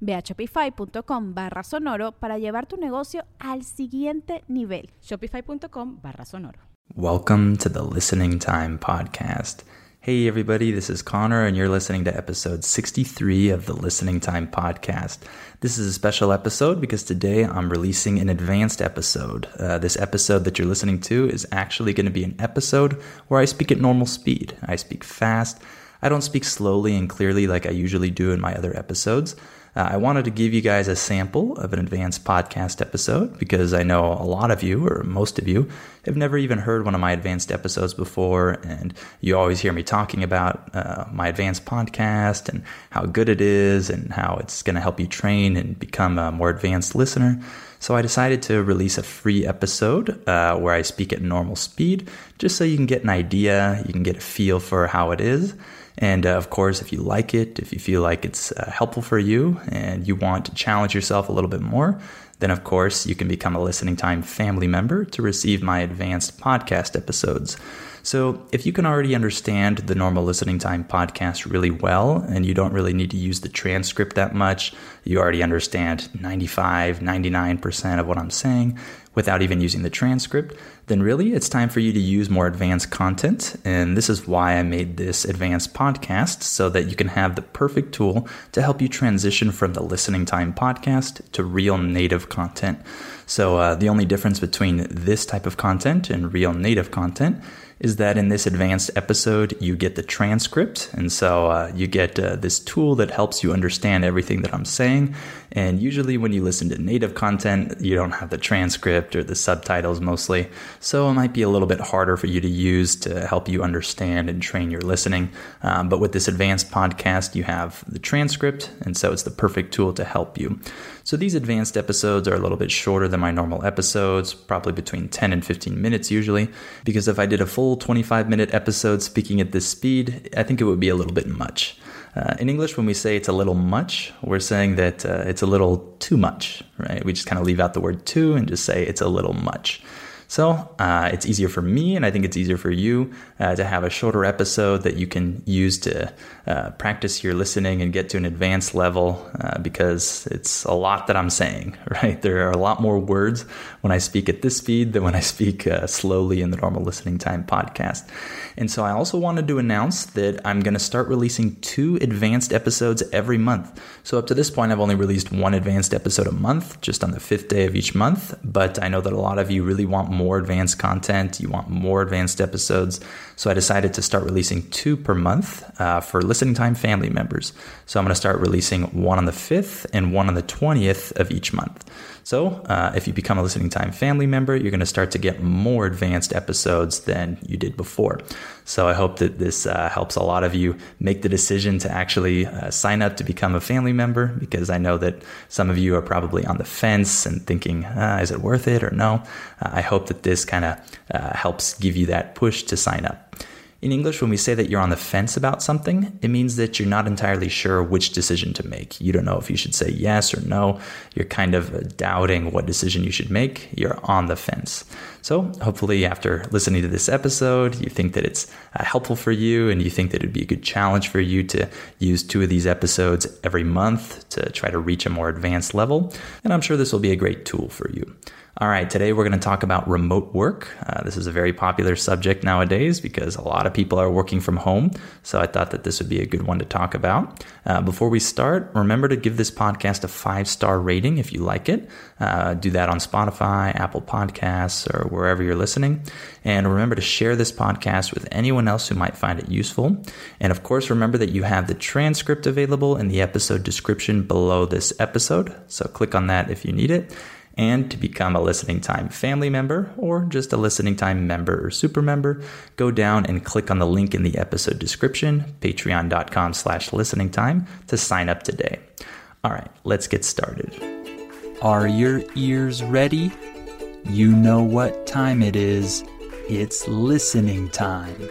Ve a shopify.com barra sonoro para llevar tu negocio al siguiente nivel. Shopify.com barra sonoro. Welcome to the Listening Time Podcast. Hey, everybody, this is Connor, and you're listening to episode 63 of the Listening Time Podcast. This is a special episode because today I'm releasing an advanced episode. Uh, this episode that you're listening to is actually going to be an episode where I speak at normal speed. I speak fast. I don't speak slowly and clearly like I usually do in my other episodes. Uh, I wanted to give you guys a sample of an advanced podcast episode because I know a lot of you, or most of you, have never even heard one of my advanced episodes before. And you always hear me talking about uh, my advanced podcast and how good it is and how it's going to help you train and become a more advanced listener. So I decided to release a free episode uh, where I speak at normal speed just so you can get an idea, you can get a feel for how it is. And uh, of course, if you like it, if you feel like it's uh, helpful for you and you want to challenge yourself a little bit more, then of course you can become a Listening Time family member to receive my advanced podcast episodes. So, if you can already understand the normal listening time podcast really well, and you don't really need to use the transcript that much, you already understand 95, 99% of what I'm saying without even using the transcript, then really it's time for you to use more advanced content. And this is why I made this advanced podcast so that you can have the perfect tool to help you transition from the listening time podcast to real native content. So, uh, the only difference between this type of content and real native content is that in this advanced episode, you get the transcript. And so uh, you get uh, this tool that helps you understand everything that I'm saying. And usually, when you listen to native content, you don't have the transcript or the subtitles mostly. So it might be a little bit harder for you to use to help you understand and train your listening. Um, but with this advanced podcast, you have the transcript. And so it's the perfect tool to help you. So these advanced episodes are a little bit shorter than my normal episodes, probably between 10 and 15 minutes usually, because if I did a full 25 minute episode speaking at this speed, I think it would be a little bit much. Uh, in English, when we say it's a little much, we're saying that uh, it's a little too much, right? We just kind of leave out the word too and just say it's a little much. So uh, it's easier for me, and I think it's easier for you uh, to have a shorter episode that you can use to uh, practice your listening and get to an advanced level uh, because it's a lot that I'm saying, right? There are a lot more words when I speak at this speed than when I speak uh, slowly in the normal listening time podcast. And so I also wanted to announce that I'm going to start releasing two advanced episodes every month. So up to this point, I've only released one advanced episode a month, just on the fifth day of each month. But I know that a lot of you really want more advanced content, you want more advanced episodes. So I decided to start releasing two per month uh, for listening time family members. So I'm going to start releasing one on the 5th and one on the 20th of each month. So, uh, if you become a listening time family member, you're going to start to get more advanced episodes than you did before. So, I hope that this uh, helps a lot of you make the decision to actually uh, sign up to become a family member because I know that some of you are probably on the fence and thinking, ah, is it worth it or no? Uh, I hope that this kind of uh, helps give you that push to sign up. In English, when we say that you're on the fence about something, it means that you're not entirely sure which decision to make. You don't know if you should say yes or no. You're kind of doubting what decision you should make. You're on the fence. So, hopefully, after listening to this episode, you think that it's uh, helpful for you and you think that it'd be a good challenge for you to use two of these episodes every month to try to reach a more advanced level. And I'm sure this will be a great tool for you. All right, today we're going to talk about remote work. Uh, this is a very popular subject nowadays because a lot of people are working from home. So I thought that this would be a good one to talk about. Uh, before we start, remember to give this podcast a five star rating if you like it. Uh, do that on Spotify, Apple Podcasts, or wherever you're listening. And remember to share this podcast with anyone else who might find it useful. And of course, remember that you have the transcript available in the episode description below this episode. So click on that if you need it. And to become a Listening Time family member or just a Listening Time member or super member, go down and click on the link in the episode description, patreon.com slash listening time, to sign up today. All right, let's get started. Are your ears ready? You know what time it is. It's listening time.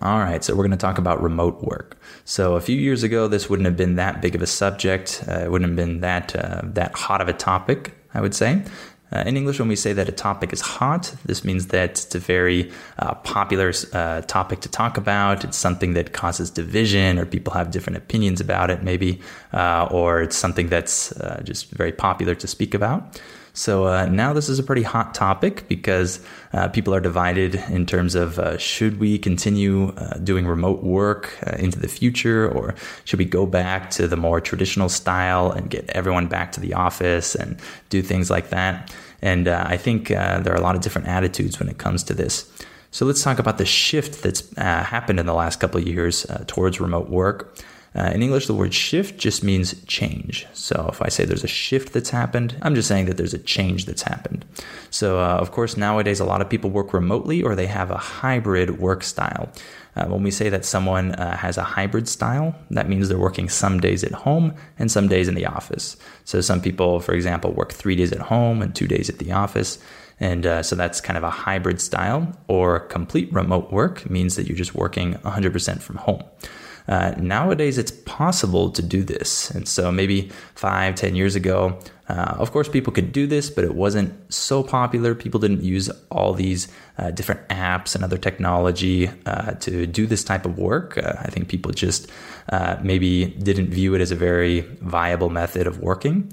All right, so we're going to talk about remote work. So a few years ago, this wouldn't have been that big of a subject. Uh, it wouldn't have been that uh, that hot of a topic, I would say. Uh, in English, when we say that a topic is hot, this means that it's a very uh, popular uh, topic to talk about. It's something that causes division, or people have different opinions about it, maybe, uh, or it's something that's just very popular to speak about. So uh, now this is a pretty hot topic because uh, people are divided in terms of uh, should we continue uh, doing remote work uh, into the future or should we go back to the more traditional style and get everyone back to the office and do things like that. And uh, I think there are a lot of different attitudes when it comes to this. So let's talk about the shift that's happened in the last couple of years towards remote work. Uh, in English, the word shift just means change. So if I say there's a shift that's happened, I'm just saying that there's a change that's happened. So, uh, of course, nowadays a lot of people work remotely or they have a hybrid work style. Uh, when we say that someone uh, has a hybrid style, that means they're working some days at home and some days in the office. So, some people, for example, work three days at home and two days at the office. And uh, so that's kind of a hybrid style. Or complete remote work means that you're just working 100% from home. Uh, nowadays, it's possible to do this. And so maybe five, ten years ago, uh, of course, people could do this, but it wasn't so popular. People didn't use all these uh, different apps and other technology uh, to do this type of work. Uh, I think people just uh, maybe didn't view it as a very viable method of working.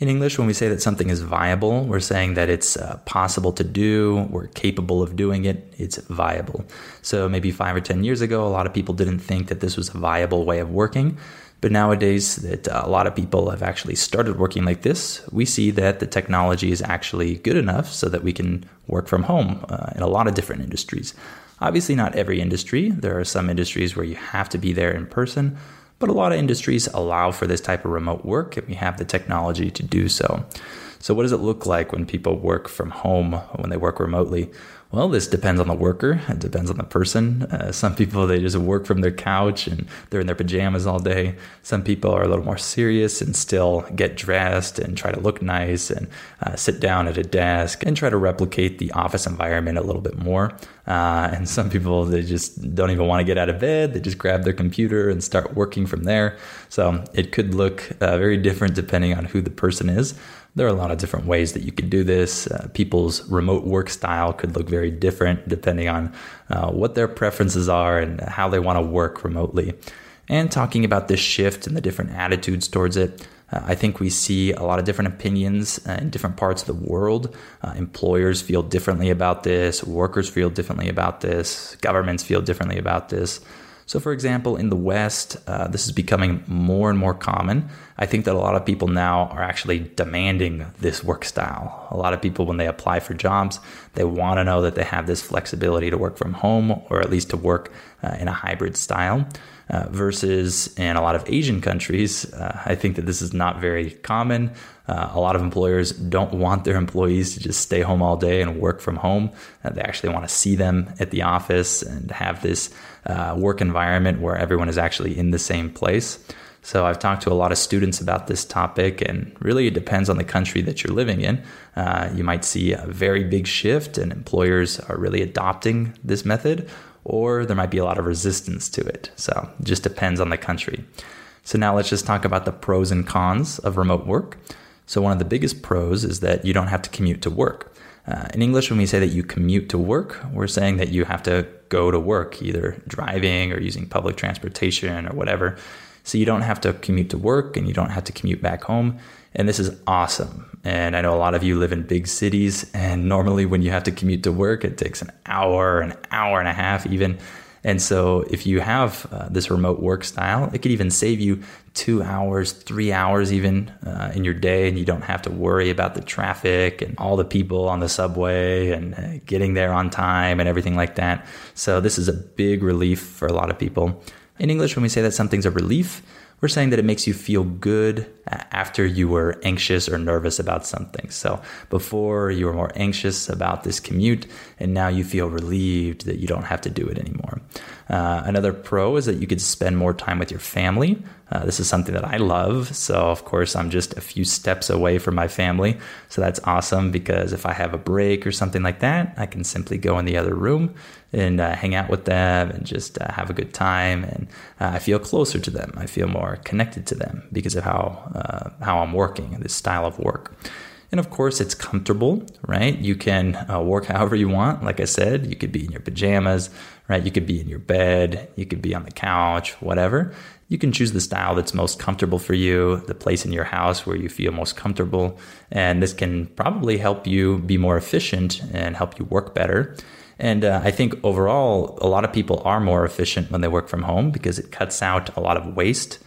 In English, when we say that something is viable, we're saying that it's uh, possible to do, we're capable of doing it, it's viable. So maybe five or 10 years ago, a lot of people didn't think that this was a viable way of working. But nowadays, that uh, a lot of people have actually started working like this, we see that the technology is actually good enough so that we can work from home uh, in a lot of different industries. Obviously, not every industry. There are some industries where you have to be there in person. But a lot of industries allow for this type of remote work, and we have the technology to do so. So, what does it look like when people work from home, when they work remotely? Well, this depends on the worker. It depends on the person. Uh, some people they just work from their couch and they're in their pajamas all day. Some people are a little more serious and still get dressed and try to look nice and uh, sit down at a desk and try to replicate the office environment a little bit more. Uh, and some people they just don't even want to get out of bed. They just grab their computer and start working from there. So it could look uh, very different depending on who the person is. There are a lot of different ways that you could do this. Uh, people's remote work style could look very different depending on uh, what their preferences are and how they want to work remotely. And talking about this shift and the different attitudes towards it, uh, I think we see a lot of different opinions uh, in different parts of the world. Uh, employers feel differently about this, workers feel differently about this, governments feel differently about this. So, for example, in the West, uh, this is becoming more and more common. I think that a lot of people now are actually demanding this work style. A lot of people, when they apply for jobs, they want to know that they have this flexibility to work from home or at least to work uh, in a hybrid style. Uh, versus in a lot of Asian countries, uh, I think that this is not very common. Uh, a lot of employers don't want their employees to just stay home all day and work from home. Uh, they actually want to see them at the office and have this uh, work environment where everyone is actually in the same place. So I've talked to a lot of students about this topic, and really it depends on the country that you're living in. Uh, you might see a very big shift, and employers are really adopting this method, or there might be a lot of resistance to it. So it just depends on the country. So now let's just talk about the pros and cons of remote work. So one of the biggest pros is that you don't have to commute to work. Uh, in English, when we say that you commute to work, we're saying that you have to go to work, either driving or using public transportation or whatever. So you don't have to commute to work and you don't have to commute back home. And this is awesome. And I know a lot of you live in big cities, and normally when you have to commute to work, it takes an hour, an hour and a half, even. And so, if you have uh, this remote work style, it could even save you two hours, three hours, even uh, in your day, and you don't have to worry about the traffic and all the people on the subway and uh, getting there on time and everything like that. So, this is a big relief for a lot of people. In English, when we say that something's a relief, we're saying that it makes you feel good after you were anxious or nervous about something. So before you were more anxious about this commute, and now you feel relieved that you don't have to do it anymore. Uh, another pro is that you could spend more time with your family. Uh, this is something that I love. So, of course, I'm just a few steps away from my family. So, that's awesome because if I have a break or something like that, I can simply go in the other room and uh, hang out with them and just uh, have a good time. And uh, I feel closer to them. I feel more connected to them because of how, uh, how I'm working, and this style of work. And of course, it's comfortable, right? You can uh, work however you want. Like I said, you could be in your pajamas, right? You could be in your bed, you could be on the couch, whatever. You can choose the style that's most comfortable for you, the place in your house where you feel most comfortable. And this can probably help you be more efficient and help you work better. And uh, I think overall, a lot of people are more efficient when they work from home because it cuts out a lot of waste.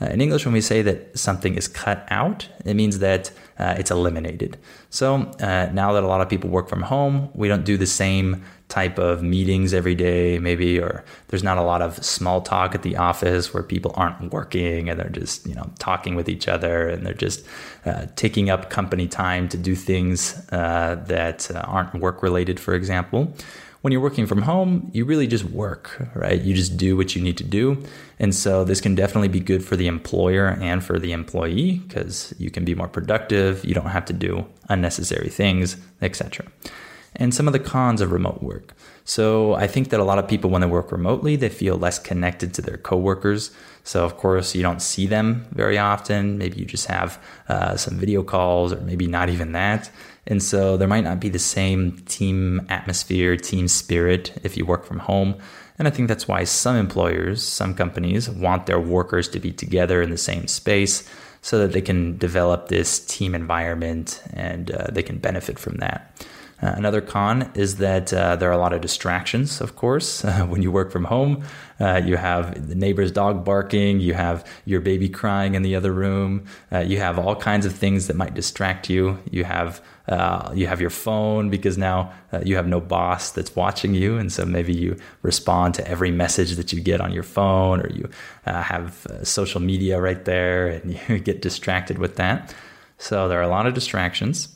Uh, in English, when we say that something is cut out, it means that uh, it's eliminated. So uh, now that a lot of people work from home, we don't do the same type of meetings every day, maybe, or there's not a lot of small talk at the office where people aren't working and they're just, you know, talking with each other and they're just uh, taking up company time to do things uh, that uh, aren't work related, for example when you're working from home, you really just work, right? You just do what you need to do. And so this can definitely be good for the employer and for the employee because you can be more productive, you don't have to do unnecessary things, etc. And some of the cons of remote work. So I think that a lot of people when they work remotely, they feel less connected to their coworkers. So of course you don't see them very often. Maybe you just have uh, some video calls or maybe not even that. And so there might not be the same team atmosphere, team spirit if you work from home. And I think that's why some employers, some companies want their workers to be together in the same space so that they can develop this team environment and uh, they can benefit from that. Uh, another con is that uh, there are a lot of distractions, of course. Uh, when you work from home, uh, you have the neighbor's dog barking, you have your baby crying in the other room, uh, you have all kinds of things that might distract you. You have uh, you have your phone because now you have no boss that's watching you, and so maybe you respond to every message that you get on your phone, or you have social media right there, and you get distracted with that. So there are a lot of distractions.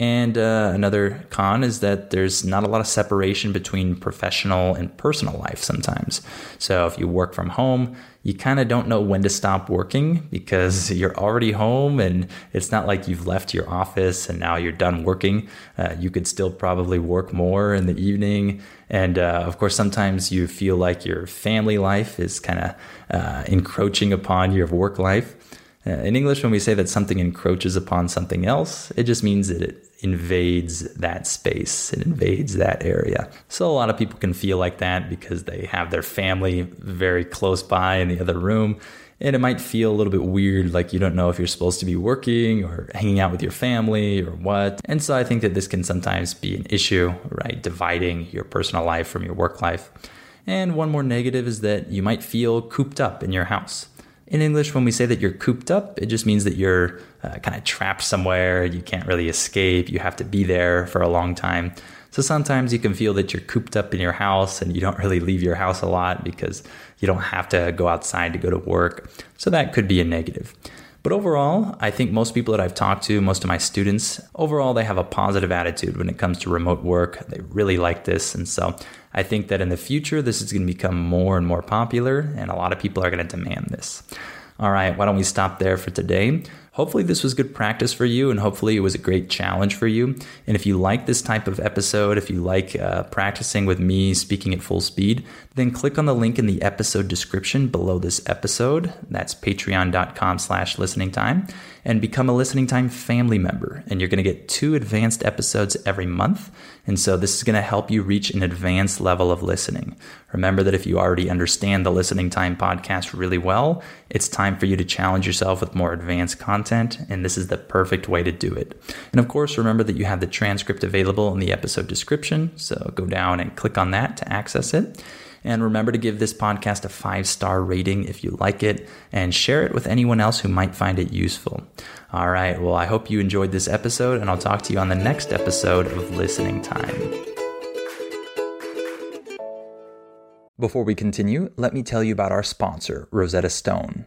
And uh, another con is that there's not a lot of separation between professional and personal life sometimes. So if you work from home, you kind of don't know when to stop working because you're already home and it's not like you've left your office and now you're done working. Uh, you could still probably work more in the evening. And uh, of course, sometimes you feel like your family life is kind of uh, encroaching upon your work life. Uh, in English, when we say that something encroaches upon something else, it just means that it invades that space, it invades that area. So a lot of people can feel like that because they have their family very close by in the other room. And it might feel a little bit weird, like you don't know if you're supposed to be working or hanging out with your family or what. And so I think that this can sometimes be an issue, right? Dividing your personal life from your work life. And one more negative is that you might feel cooped up in your house. In English, when we say that you're cooped up, it just means that you're uh, kind of trapped somewhere. You can't really escape. You have to be there for a long time. So sometimes you can feel that you're cooped up in your house and you don't really leave your house a lot because you don't have to go outside to go to work. So that could be a negative. But overall, I think most people that I've talked to, most of my students, overall, they have a positive attitude when it comes to remote work. They really like this. And so I think that in the future, this is going to become more and more popular, and a lot of people are going to demand this. All right, why don't we stop there for today? Hopefully, this was good practice for you, and hopefully, it was a great challenge for you. And if you like this type of episode, if you like uh, practicing with me speaking at full speed, then click on the link in the episode description below this episode. That's patreon.com slash listening time and become a listening time family member. And you're going to get two advanced episodes every month. And so this is going to help you reach an advanced level of listening. Remember that if you already understand the listening time podcast really well, it's time for you to challenge yourself with more advanced content and this is the perfect way to do it. And of course, remember that you have the transcript available in the episode description, so go down and click on that to access it. And remember to give this podcast a five star rating if you like it and share it with anyone else who might find it useful. All right, well, I hope you enjoyed this episode, and I'll talk to you on the next episode of Listening Time. Before we continue, let me tell you about our sponsor, Rosetta Stone.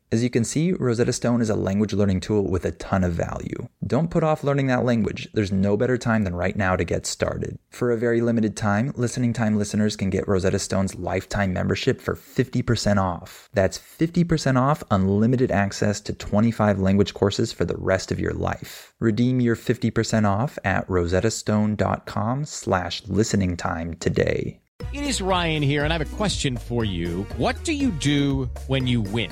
As you can see, Rosetta Stone is a language learning tool with a ton of value. Don't put off learning that language. There's no better time than right now to get started. For a very limited time, Listening Time listeners can get Rosetta Stone's lifetime membership for 50% off. That's 50% off unlimited access to 25 language courses for the rest of your life. Redeem your 50% off at rosettastone.com slash listening time today. It is Ryan here, and I have a question for you. What do you do when you win?